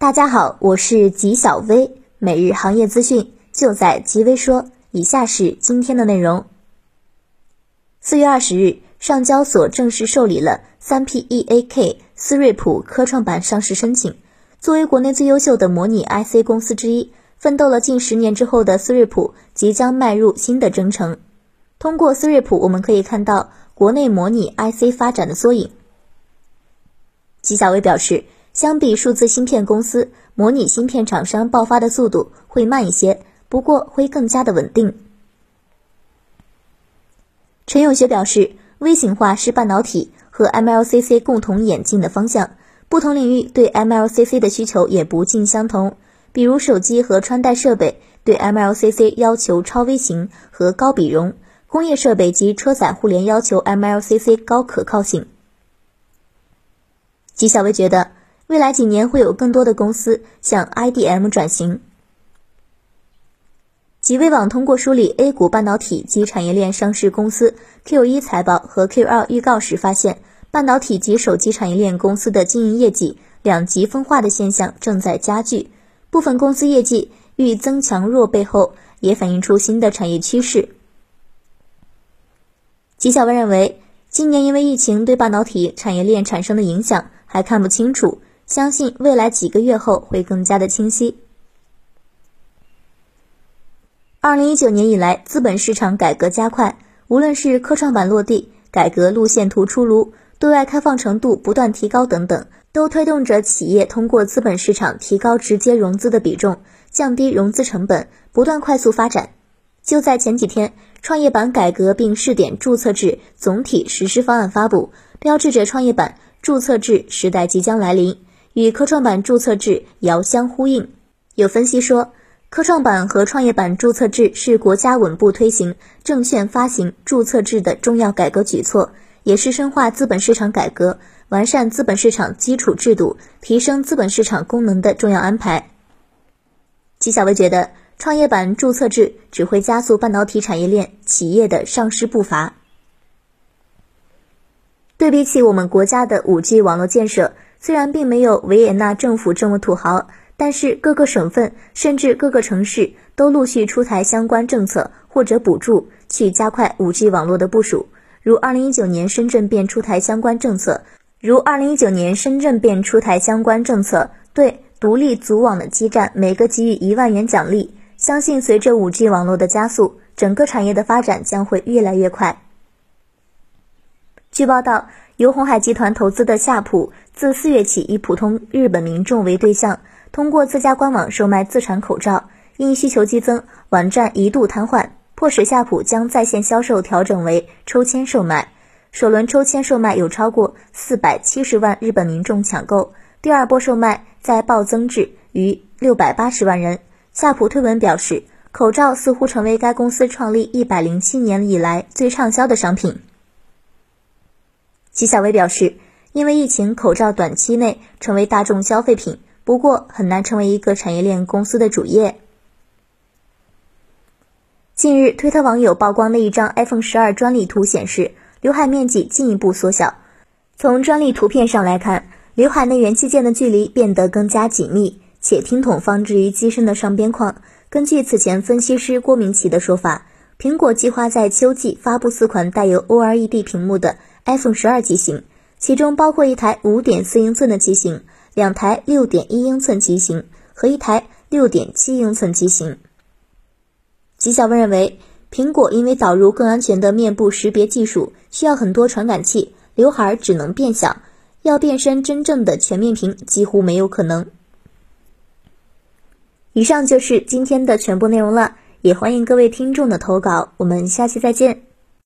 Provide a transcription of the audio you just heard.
大家好，我是吉小薇，每日行业资讯就在吉微说。以下是今天的内容。四月二十日，上交所正式受理了三 P E A K 思睿普科创板上市申请。作为国内最优秀的模拟 IC 公司之一，奋斗了近十年之后的思睿普即将迈入新的征程。通过思睿普，我们可以看到国内模拟 IC 发展的缩影。吉小薇表示。相比数字芯片公司，模拟芯片厂商爆发的速度会慢一些，不过会更加的稳定。陈永学表示，微型化是半导体和 MLCC 共同演进的方向，不同领域对 MLCC 的需求也不尽相同。比如手机和穿戴设备对 MLCC 要求超微型和高比容，工业设备及车载互联要求 MLCC 高可靠性。纪晓薇觉得。未来几年会有更多的公司向 IDM 转型。极微网通过梳理 A 股半导体及产业链上市公司 Q 一财报和 Q 二预告时发现，半导体及手机产业链公司的经营业绩两极分化的现象正在加剧。部分公司业绩遇增强弱背后，也反映出新的产业趋势。纪晓文认为，今年因为疫情对半导体产业链产生的影响还看不清楚。相信未来几个月后会更加的清晰。二零一九年以来，资本市场改革加快，无论是科创板落地、改革路线图出炉、对外开放程度不断提高等等，都推动着企业通过资本市场提高直接融资的比重，降低融资成本，不断快速发展。就在前几天，创业板改革并试点注册制总体实施方案发布，标志着创业板注册制时代即将来临。与科创板注册制遥相呼应。有分析说，科创板和创业板注册制是国家稳步推行证券发行注册制的重要改革举措，也是深化资本市场改革、完善资本市场基础制度、提升资本市场功能的重要安排。纪晓薇觉得，创业板注册制只会加速半导体产业链企业的上市步伐。对比起我们国家的五 G 网络建设。虽然并没有维也纳政府这么土豪，但是各个省份甚至各个城市都陆续出台相关政策或者补助，去加快 5G 网络的部署。如2019年深圳便出台相关政策，如2019年深圳便出台相关政策，对独立组网的基站每个给予一万元奖励。相信随着 5G 网络的加速，整个产业的发展将会越来越快。据报道。由红海集团投资的夏普，自四月起以普通日本民众为对象，通过自家官网售卖自产口罩。因需求激增，网站一度瘫痪，迫使夏普将在线销售调整为抽签售卖。首轮抽签售卖有超过四百七十万日本民众抢购，第二波售卖再暴增至逾六百八十万人。夏普推文表示，口罩似乎成为该公司创立一百零七年以来最畅销的商品。齐晓薇表示，因为疫情，口罩短期内成为大众消费品，不过很难成为一个产业链公司的主业。近日，推特网友曝光的一张 iPhone 十二专利图显示，刘海面积进一步缩小。从专利图片上来看，刘海内元器件的距离变得更加紧密，且听筒放置于机身的上边框。根据此前分析师郭明奇的说法，苹果计划在秋季发布四款带有 OLED 屏幕的。iPhone 十二机型，其中包括一台五点四英寸的机型，两台六点一英寸机型和一台六点七英寸机型。吉小文认为，苹果因为导入更安全的面部识别技术，需要很多传感器，刘海只能变小，要变身真正的全面屏几乎没有可能。以上就是今天的全部内容了，也欢迎各位听众的投稿，我们下期再见。